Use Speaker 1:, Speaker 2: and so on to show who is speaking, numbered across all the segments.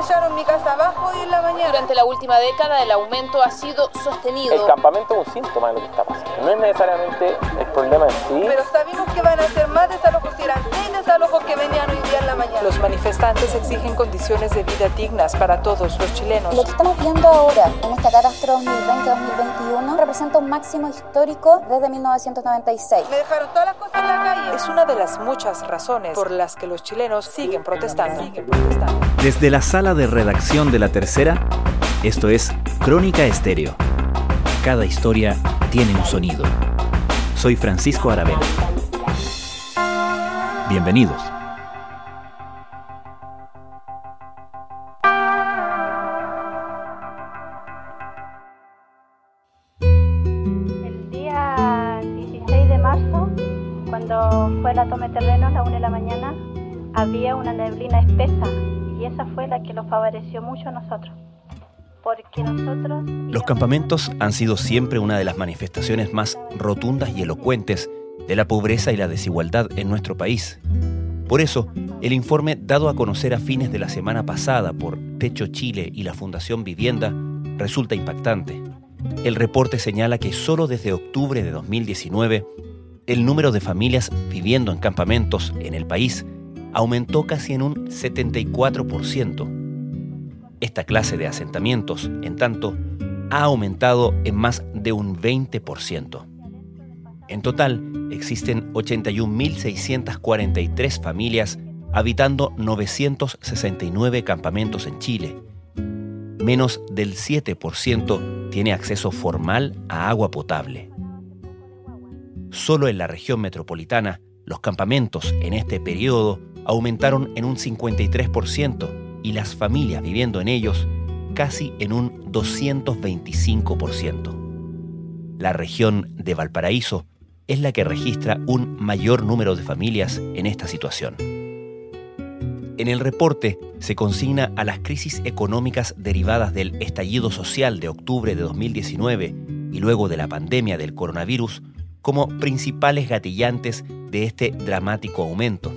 Speaker 1: echaron mi casa abajo y en la mañana.
Speaker 2: Durante la última década el aumento ha sido sostenido.
Speaker 3: El campamento es un síntoma de lo que está pasando. No es necesariamente el problema en sí.
Speaker 1: Pero sabemos que van a ser más desalojos si eran seis desalojos que venían hoy día en la mañana.
Speaker 4: Los manifestantes exigen condiciones de vida dignas para todos los chilenos.
Speaker 5: Lo que estamos viendo ahora en esta catástrofe 2020-2021 representa un máximo histórico desde 1996.
Speaker 1: Me dejaron todas las cosas en la calle.
Speaker 4: Es una de las muchas razones por las que los chilenos siguen protestando. Siguen protestando.
Speaker 6: Desde la sala de redacción de La Tercera, esto es Crónica Estéreo. Cada historia tiene un sonido. Soy Francisco Aravena. Bienvenidos. Campamentos han sido siempre una de las manifestaciones más rotundas y elocuentes de la pobreza y la desigualdad en nuestro país. Por eso, el informe dado a conocer a fines de la semana pasada por Techo Chile y la Fundación Vivienda resulta impactante. El reporte señala que solo desde octubre de 2019, el número de familias viviendo en campamentos en el país aumentó casi en un 74%. Esta clase de asentamientos, en tanto, ha aumentado en más de un 20%. En total, existen 81.643 familias habitando 969 campamentos en Chile. Menos del 7% tiene acceso formal a agua potable. Solo en la región metropolitana, los campamentos en este periodo aumentaron en un 53% y las familias viviendo en ellos casi en un 225%. La región de Valparaíso es la que registra un mayor número de familias en esta situación. En el reporte se consigna a las crisis económicas derivadas del estallido social de octubre de 2019 y luego de la pandemia del coronavirus como principales gatillantes de este dramático aumento.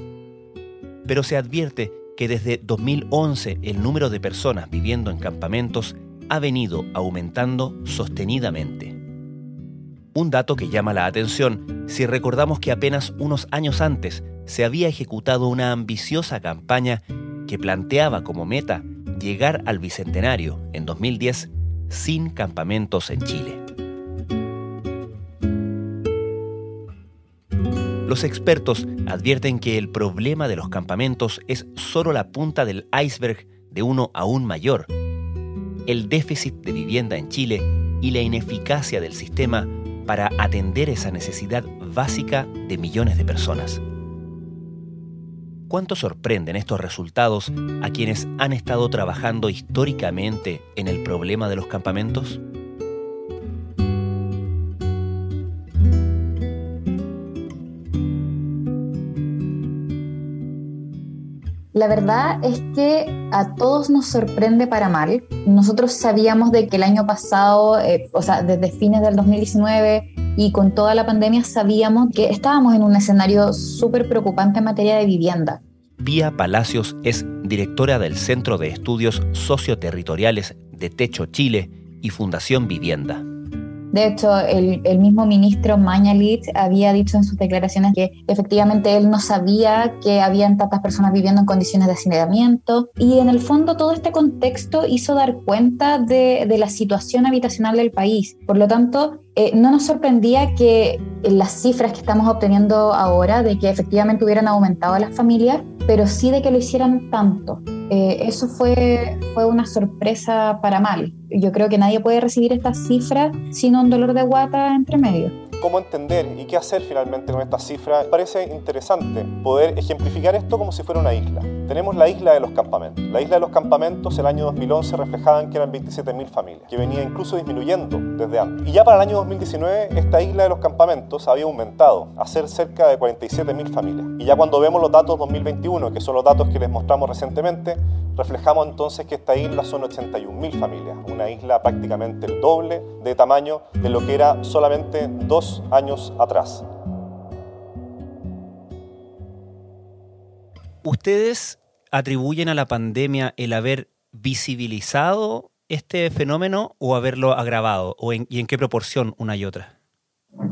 Speaker 6: Pero se advierte que desde 2011 el número de personas viviendo en campamentos ha venido aumentando sostenidamente. Un dato que llama la atención si recordamos que apenas unos años antes se había ejecutado una ambiciosa campaña que planteaba como meta llegar al Bicentenario en 2010 sin campamentos en Chile. Los expertos advierten que el problema de los campamentos es solo la punta del iceberg de uno aún mayor. El déficit de vivienda en Chile y la ineficacia del sistema para atender esa necesidad básica de millones de personas. ¿Cuánto sorprenden estos resultados a quienes han estado trabajando históricamente en el problema de los campamentos?
Speaker 5: La verdad es que a todos nos sorprende para mal. Nosotros sabíamos de que el año pasado, eh, o sea, desde fines del 2019 y con toda la pandemia, sabíamos que estábamos en un escenario súper preocupante en materia de vivienda.
Speaker 6: Pía Palacios es directora del Centro de Estudios Socioterritoriales de Techo Chile y Fundación Vivienda.
Speaker 5: De hecho, el, mismo ministro Mañalich había dicho en sus declaraciones que efectivamente él no sabía que habían tantas personas viviendo en condiciones de hacinamiento y en el fondo todo este contexto hizo dar cuenta de, la situación habitacional del país. Por lo tanto, eh, no nos sorprendía que las cifras que estamos obteniendo ahora, de que efectivamente hubieran aumentado las familias, pero sí de que lo hicieran tanto. Eh, eso fue, fue una sorpresa para mal. Yo creo que nadie puede recibir estas cifras sin un dolor de guata entre medio
Speaker 7: cómo entender y qué hacer finalmente con estas cifras, parece interesante poder ejemplificar esto como si fuera una isla. Tenemos la isla de los campamentos. La isla de los campamentos el año 2011 reflejaban que eran 27.000 familias, que venía incluso disminuyendo desde antes. Y ya para el año 2019 esta isla de los campamentos había aumentado a ser cerca de 47.000 familias. Y ya cuando vemos los datos 2021, que son los datos que les mostramos recientemente, reflejamos entonces que esta isla son 81.000 familias, una isla prácticamente el doble de tamaño de lo que era solamente dos años atrás.
Speaker 6: ¿Ustedes atribuyen a la pandemia el haber visibilizado este fenómeno o haberlo agravado? ¿O ¿Y en qué proporción una y otra?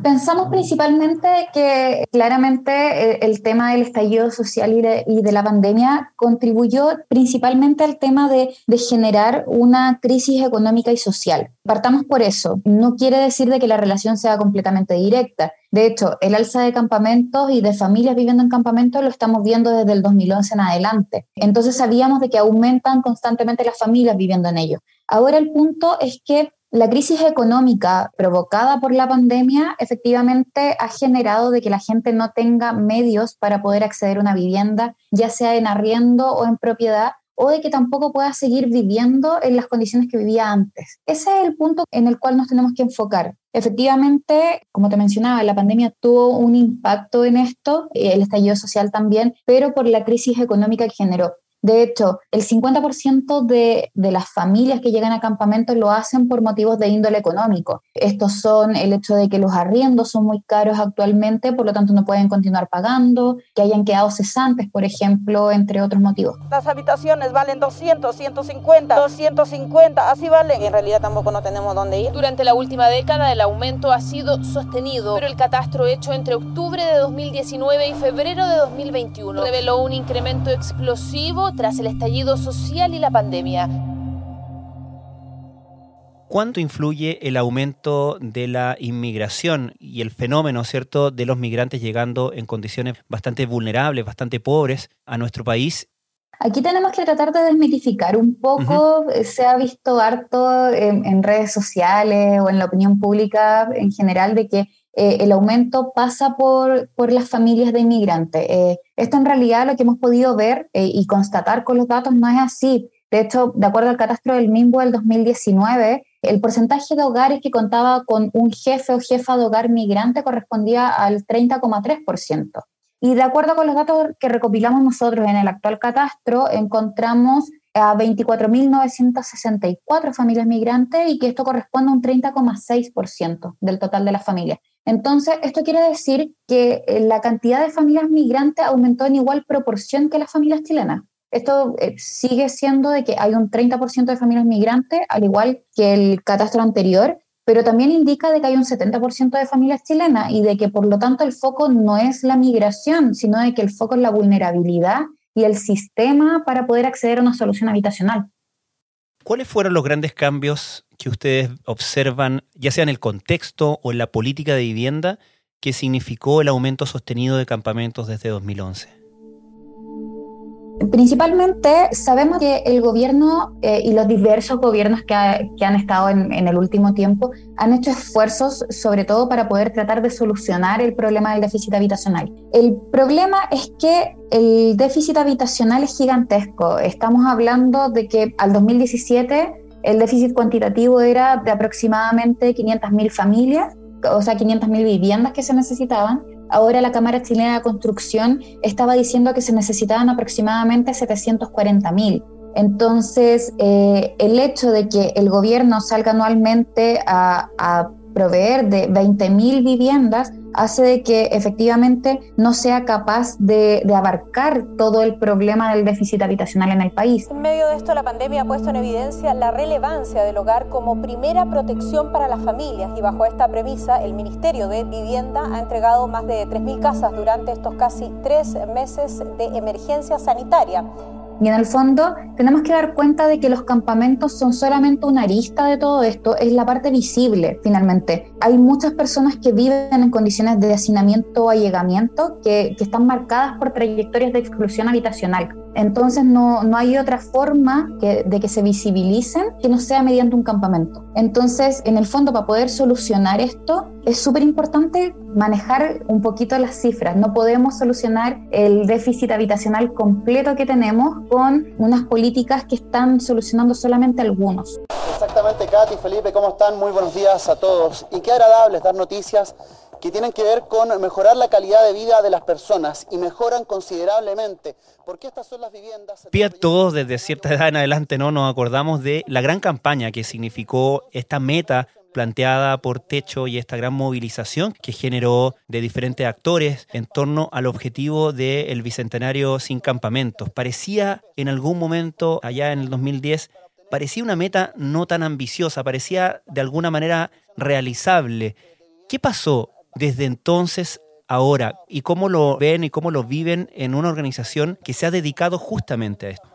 Speaker 5: Pensamos principalmente que claramente el, tema del estallido social y de, la pandemia contribuyó principalmente al tema de, de, generar una crisis económica y social. Partamos por eso. No quiere decir de que la relación sea completamente directa. De hecho, el alza de campamentos y de familias viviendo en campamentos lo estamos viendo desde el 2011 en adelante. Entonces sabíamos de que aumentan constantemente las familias viviendo en ellos. Ahora el punto es que la crisis económica provocada por la pandemia efectivamente ha generado de que la gente no tenga medios para poder acceder a una vivienda, ya sea en arriendo o en propiedad, o de que tampoco pueda seguir viviendo en las condiciones que vivía antes. Ese es el punto en el cual nos tenemos que enfocar. Efectivamente, como te mencionaba, la pandemia tuvo un impacto en esto, el estallido social también, pero por la crisis económica que generó. De hecho, el 50% de, de, las familias que llegan a campamentos lo hacen por motivos de índole económico. Estos son el hecho de que los arriendos son muy caros actualmente, por lo tanto no pueden continuar pagando, que hayan quedado cesantes, por ejemplo, entre otros motivos.
Speaker 1: Las habitaciones valen 200, 150, 250, así valen.
Speaker 8: En realidad tampoco no tenemos dónde ir.
Speaker 2: Durante la última década el aumento ha sido sostenido, pero el catastro hecho entre octubre de 2019 y febrero de 2021 reveló un incremento explosivo tras el estallido social y la pandemia.
Speaker 6: ¿Cuánto influye el aumento de la inmigración y el fenómeno, cierto, de los migrantes llegando en condiciones bastante vulnerables, bastante pobres a nuestro país?
Speaker 5: Aquí tenemos que tratar de desmitificar un poco, se ha visto harto en, redes sociales o en la opinión pública en general de que eh, el aumento pasa por, por, las familias de inmigrantes. Eh, esto en realidad lo que hemos podido ver eh, y constatar con los datos no es así. De hecho, de acuerdo al catastro del MIMBO del 2019, el porcentaje de hogares que contaba con un jefe o jefa de hogar migrante correspondía al 30,3%. Y de acuerdo con los datos que recopilamos nosotros en el actual catastro, encontramos a 24.964 familias migrantes y que esto corresponde a un 30,6% del total de las familias. Entonces, esto quiere decir que eh, la cantidad de familias migrantes aumentó en igual proporción que las familias chilenas. Esto eh, sigue siendo de que hay un 30% de familias migrantes, al igual que el catastro anterior, pero también indica de que hay un 70% de familias chilenas y de que por lo tanto el foco no es la migración, sino de que el foco es la vulnerabilidad y el sistema para poder acceder a una solución habitacional.
Speaker 6: ¿Cuáles fueron los grandes cambios que ustedes observan, ya sea en el contexto o en la política de vivienda, que significó el aumento sostenido de campamentos desde 2011?
Speaker 5: Principalmente sabemos que el gobierno eh, y los diversos gobiernos que, han estado en, el último tiempo han hecho esfuerzos sobre todo para poder tratar de solucionar el problema del déficit habitacional. El problema es que el déficit habitacional es gigantesco. Estamos hablando de que al 2017 el déficit cuantitativo era de aproximadamente 500.000 familias, o sea, 500.000 viviendas que se necesitaban Ahora la Cámara Chilena de Construcción estaba diciendo que se necesitaban aproximadamente 740.000. Entonces, eh, el hecho de que el gobierno salga anualmente a, a proveer de 20.000 viviendas hace de que efectivamente no sea capaz de, de, abarcar todo el problema del déficit habitacional en el país.
Speaker 9: En medio de esto, la pandemia ha puesto en evidencia la relevancia del hogar como primera protección para las familias y bajo esta premisa, el Ministerio de Vivienda ha entregado más de 3.000 casas durante estos casi tres meses de emergencia sanitaria
Speaker 5: y en el fondo tenemos que dar cuenta de que los campamentos son solamente una arista de todo esto, es la parte visible finalmente. Hay muchas personas que viven en condiciones de hacinamiento o allegamiento que, que están marcadas por trayectorias de exclusión habitacional. Entonces no, no hay otra forma de que se visibilicen que no sea mediante un campamento. Entonces, en el fondo, para poder solucionar esto, es súper importante manejar un poquito las cifras. No podemos solucionar el déficit habitacional completo que tenemos con unas políticas que están solucionando solamente algunos.
Speaker 10: Exactamente, Katy, Felipe, ¿cómo están? Muy buenos días a todos. Y qué agradable dar noticias que tienen que ver con mejorar la calidad de vida de las personas y mejoran considerablemente. Porque estas son las viviendas...
Speaker 6: Pía todos desde cierta edad en adelante no nos acordamos de la gran campaña que significó esta meta
Speaker 11: planteada por Techo y esta gran movilización que generó de diferentes actores en torno al objetivo del Bicentenario sin campamentos. Parecía en algún momento, allá en el 2010, parecía una meta no tan ambiciosa, parecía de alguna manera realizable. ¿Qué pasó desde entonces ahora y cómo lo ven y cómo lo viven en una organización que se ha dedicado justamente a esto?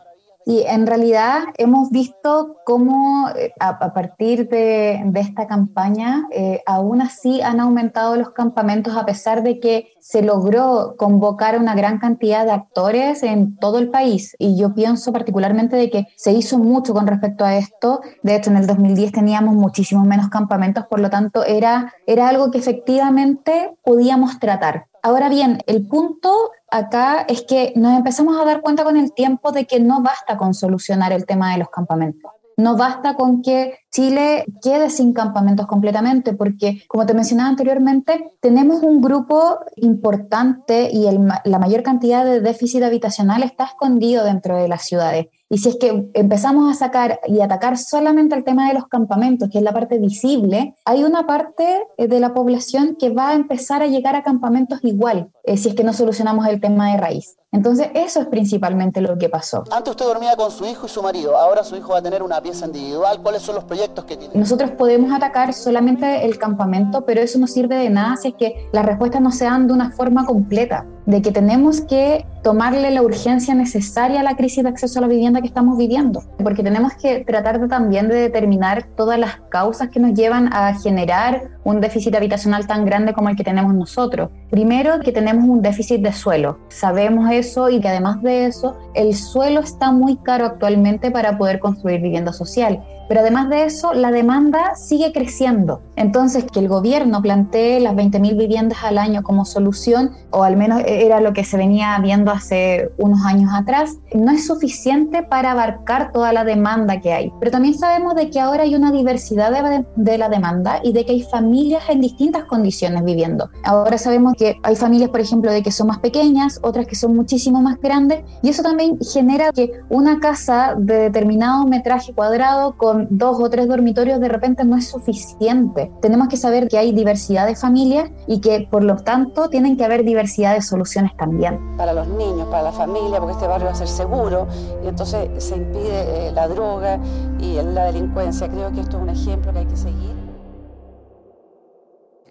Speaker 5: Y en realidad hemos visto cómo eh, a, partir de, esta campaña, eh, aún así han aumentado los campamentos a pesar de que se logró convocar una gran cantidad de actores en todo el país. Y yo pienso particularmente de que se hizo mucho con respecto a esto. De hecho, en el 2010 teníamos muchísimos menos campamentos, por lo tanto era, era algo que efectivamente podíamos tratar. Ahora bien, el punto acá es que nos empezamos a dar cuenta con el tiempo de que no basta con solucionar el tema de los campamentos. No basta con que Chile quede sin campamentos completamente, porque como te mencionaba anteriormente, tenemos un grupo importante y la mayor cantidad de déficit habitacional está escondido dentro de las ciudades. Y si es que empezamos a sacar y atacar solamente el tema de los campamentos, que es la parte visible, hay una parte eh, de la población que va a empezar a llegar a campamentos igual, eh, si es que no solucionamos el tema de raíz. Entonces, eso es principalmente lo que pasó.
Speaker 10: Antes usted dormía con su hijo y su marido, ahora su hijo va a tener una pieza individual. ¿Cuáles son los proyectos que tiene?
Speaker 5: Nosotros podemos atacar solamente el campamento, pero eso no sirve de nada si es que las respuestas no se dan de una forma completa, de que tenemos que tomarle la urgencia necesaria a la crisis de acceso a la vivienda que estamos viviendo, porque tenemos que tratar de, también de determinar todas las causas que nos llevan a generar un déficit habitacional tan grande como el que tenemos nosotros. Primero, que tenemos un déficit de suelo. Sabemos eso y que además de eso, el suelo está muy caro actualmente para poder construir vivienda social. Pero además de eso, la demanda sigue creciendo. Entonces, que el gobierno plantee las 20.000 viviendas al año como solución, o al menos era lo que se venía viendo hace unos años atrás, no es suficiente para abarcar toda la demanda que hay. Pero también sabemos de que ahora hay una diversidad de, de la demanda y de que hay familias en distintas condiciones viviendo. Ahora sabemos que hay familias, por ejemplo, de que son más pequeñas, otras que son muchísimo más grandes, y eso también genera que una casa de determinado metraje cuadrado con dos o tres dormitorios de repente no es suficiente. Tenemos que saber que hay diversidad de familias y que por lo tanto tienen que haber diversidad de soluciones también.
Speaker 8: Para los niños, para la familia, porque este barrio va a ser seguro y entonces se impide eh, la droga y la delincuencia. Creo que esto es un ejemplo que hay que seguir.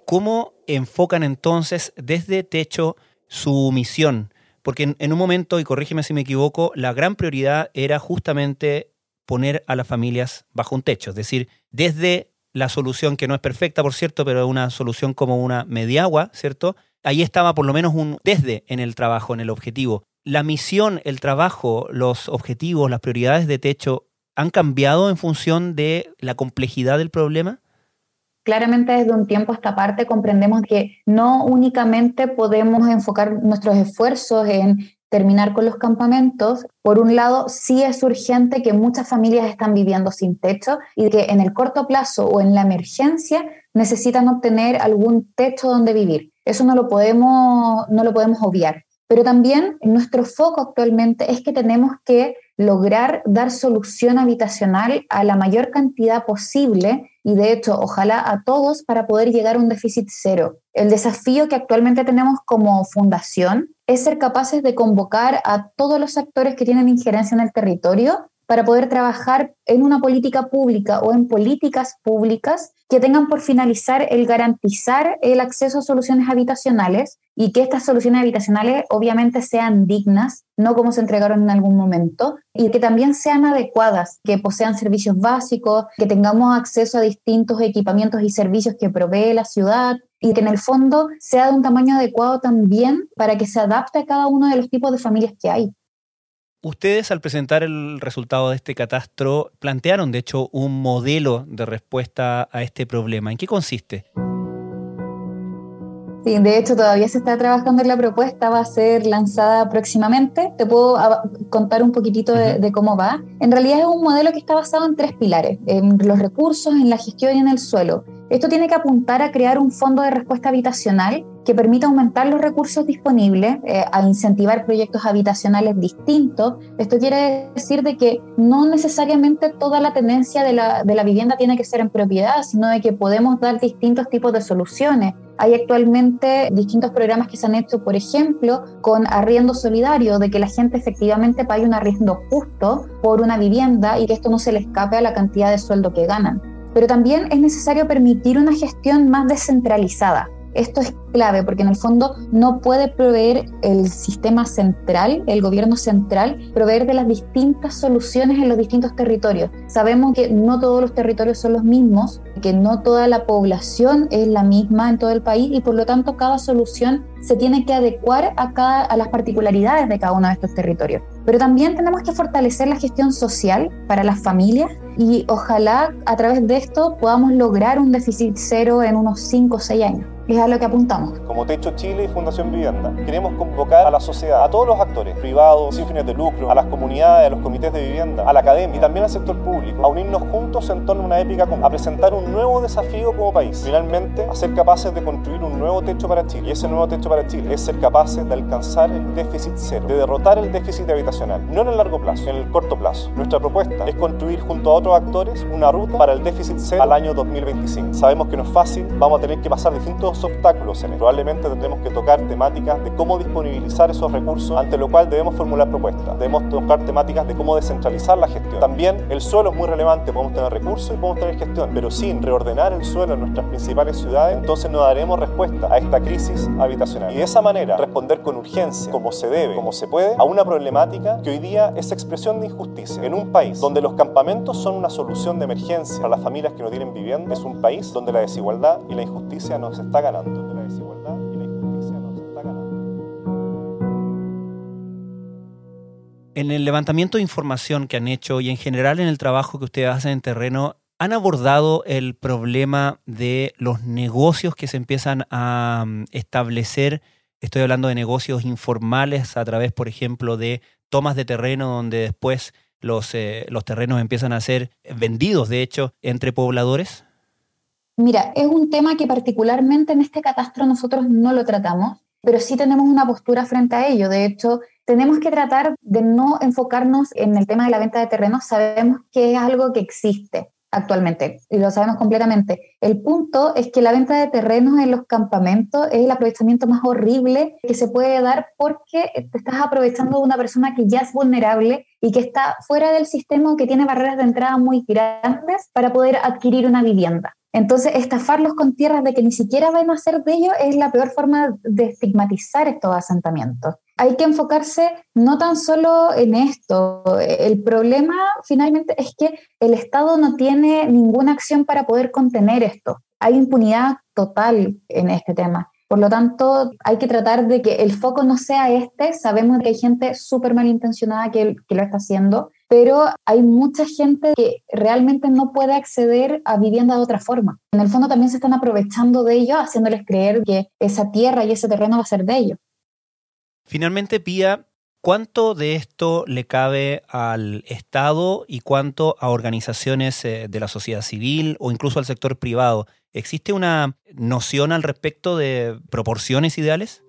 Speaker 11: ¿Cómo enfocan entonces desde Techo su misión? Porque en, un momento, y corrígeme si me equivoco, la gran prioridad era justamente poner a las familias bajo un techo. Es decir, desde la solución que no es perfecta, por cierto, pero una solución como una mediagua, ¿cierto? Ahí estaba por lo menos un desde en el trabajo, en el objetivo. La misión, el trabajo, los objetivos, las prioridades de techo han cambiado en función de la complejidad del problema?
Speaker 5: Claramente desde un tiempo a esta parte comprendemos que no únicamente podemos enfocar nuestros esfuerzos en terminar con los campamentos, por un lado, sí es urgente que muchas familias están viviendo sin techo y que en el corto plazo o en la emergencia necesitan obtener algún techo donde vivir. Eso no lo podemos, no lo podemos obviar. Pero también nuestro foco actualmente es que tenemos que lograr dar solución habitacional a la mayor cantidad posible y de hecho ojalá a todos para poder llegar a un déficit cero. El desafío que actualmente tenemos como fundación es ser capaces de convocar a todos los actores que tienen injerencia en el territorio para poder trabajar en una política pública o en políticas públicas que tengan por finalizar el garantizar el acceso a soluciones habitacionales y que estas soluciones habitacionales obviamente sean dignas, no como se entregaron en algún momento, y que también sean adecuadas, que posean servicios básicos, que tengamos acceso a distintos equipamientos y servicios que provee la ciudad, y que en el fondo sea de un tamaño adecuado también para que se adapte a cada uno de los tipos de familias que hay.
Speaker 11: Ustedes al presentar el resultado de este catastro plantearon de hecho un modelo de respuesta a este problema. ¿En qué consiste?
Speaker 5: Sí, de hecho todavía se está trabajando en la propuesta, va a ser lanzada próximamente. Te puedo contar un poquitito de, de, cómo va. En realidad es un modelo que está basado en tres pilares, en los recursos, en la gestión y en el suelo. Esto tiene que apuntar a crear un fondo de respuesta habitacional que permita aumentar los recursos disponibles, eh, a incentivar proyectos habitacionales distintos. Esto quiere decir de que no necesariamente toda la tenencia de la, de la vivienda tiene que ser en propiedad, sino de que podemos dar distintos tipos de soluciones. Hay actualmente distintos programas que se han hecho, por ejemplo, con arriendo solidario, de que la gente efectivamente pague un arriendo justo por una vivienda y que esto no se le escape a la cantidad de sueldo que ganan. Pero también es necesario permitir una gestión más descentralizada. Esto es clave porque en el fondo no puede proveer el sistema central, el gobierno central, proveer de las distintas soluciones en los distintos territorios. Sabemos que no todos los territorios son los mismos, que no toda la población es la misma en todo el país y por lo tanto cada solución se tiene que adecuar a, cada, a las particularidades de cada uno de estos territorios. Pero también tenemos que fortalecer la gestión social para las familias y ojalá a través de esto podamos lograr un déficit cero en unos 5 o 6 años es a lo que apuntamos.
Speaker 7: Como Techo Chile y Fundación Vivienda, queremos convocar a la sociedad, a todos los actores, privados, sin fines de lucro, a las comunidades, a los comités de vivienda, a la academia y también al sector público, a unirnos juntos en torno a una épica común, a presentar un nuevo desafío como país. Finalmente, a ser capaces de construir un nuevo techo para Chile. Y ese nuevo techo para Chile es ser capaces de alcanzar el déficit cero, de derrotar el déficit habitacional, no en el largo plazo, en el corto plazo. Nuestra propuesta es construir junto a otros actores una ruta para el déficit cero al año 2025. Sabemos que no es fácil, vamos a tener que pasar distintos obstáculos en él. Probablemente tendremos que tocar temáticas de cómo disponibilizar esos recursos, ante lo cual debemos formular propuestas. Debemos tocar temáticas de cómo descentralizar la gestión. También el suelo es muy relevante, podemos tener recursos y podemos tener gestión, pero sin reordenar el suelo en nuestras principales ciudades, entonces no daremos respuesta a esta crisis habitacional. Y de esa manera responder con urgencia, como se debe, como se puede, a una problemática que hoy día es expresión de injusticia. En un país donde los campamentos son una solución de emergencia para las familias que no tienen vivienda, es un país donde la desigualdad y la injusticia nos está Donde la desigualdad y la injusticia nos está ganando.
Speaker 11: En el levantamiento de información que han hecho y en general en el trabajo que ustedes hacen en terreno, ¿han abordado el problema de los negocios que se empiezan a mm, establecer? Estoy hablando de negocios informales a través, por ejemplo, de tomas de terreno donde después los, eh, los terrenos empiezan a ser vendidos, de hecho, entre pobladores.
Speaker 5: Mira, es un tema que particularmente en este catastro nosotros no lo tratamos, pero sí tenemos una postura frente a ello. De hecho, tenemos que tratar de no enfocarnos en el tema de la venta de terrenos. Sabemos que es algo que existe actualmente y lo sabemos completamente. El punto es que la venta de terrenos en los campamentos es el aprovechamiento más horrible que se puede dar porque te estás aprovechando de una persona que ya es vulnerable y que está fuera del sistema o que tiene barreras de entrada muy grandes para poder adquirir una vivienda. Entonces, estafarlos con tierras de que ni siquiera van a ser de ellos es la peor forma de estigmatizar estos asentamientos. Hay que enfocarse no tan solo en esto. El problema finalmente es que el Estado no tiene ninguna acción para poder contener esto. Hay impunidad total en este tema. Por lo tanto, hay que tratar de que el foco no sea este. Sabemos que hay gente súper malintencionada que, que lo está haciendo, pero hay mucha gente que realmente no puede acceder a vivienda de otra forma. En el fondo también se están aprovechando de ello, haciéndoles creer que esa tierra y ese terreno va a ser de ellos.
Speaker 11: Finalmente, Pía, ¿cuánto de esto le cabe al Estado y cuánto a organizaciones eh, de la sociedad civil o incluso al sector privado? ¿Existe una noción al respecto de proporciones ideales?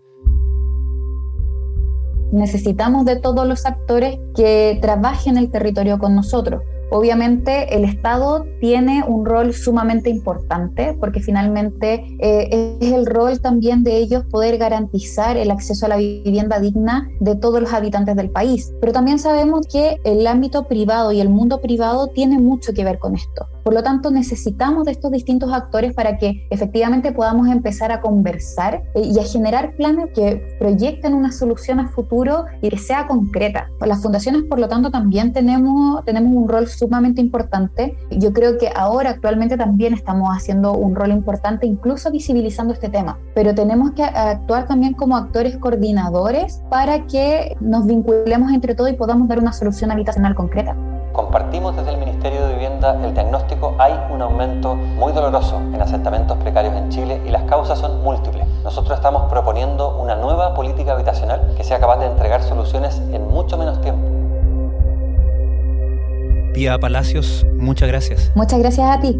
Speaker 5: Necesitamos de todos los actores que trabajen el territorio con nosotros. Obviamente el Estado tiene un rol sumamente importante porque finalmente eh, es el rol también de ellos poder garantizar el acceso a la vivienda digna de todos los habitantes del país. Pero también sabemos que el ámbito privado y el mundo privado tiene mucho que ver con esto. Por lo tanto, necesitamos de estos distintos actores para que efectivamente podamos empezar a conversar eh, y a generar planes que proyecten una solución a futuro y que sea concreta. Las fundaciones, por lo tanto, también tenemos, tenemos un rol sumamente importante. Yo creo que ahora actualmente también estamos haciendo un rol importante, incluso visibilizando este tema, pero tenemos que actuar también como actores coordinadores para que nos vinculemos entre todos y podamos dar una solución habitacional concreta.
Speaker 9: Compartimos desde el Ministerio de Vivienda el diagnóstico, hay un aumento muy doloroso en asentamientos precarios en Chile y las causas son múltiples. Nosotros estamos proponiendo una nueva política habitacional que sea capaz de entregar soluciones en mucho menos tiempo.
Speaker 11: Pía Palacios, muchas gracias.
Speaker 5: Muchas gracias a ti.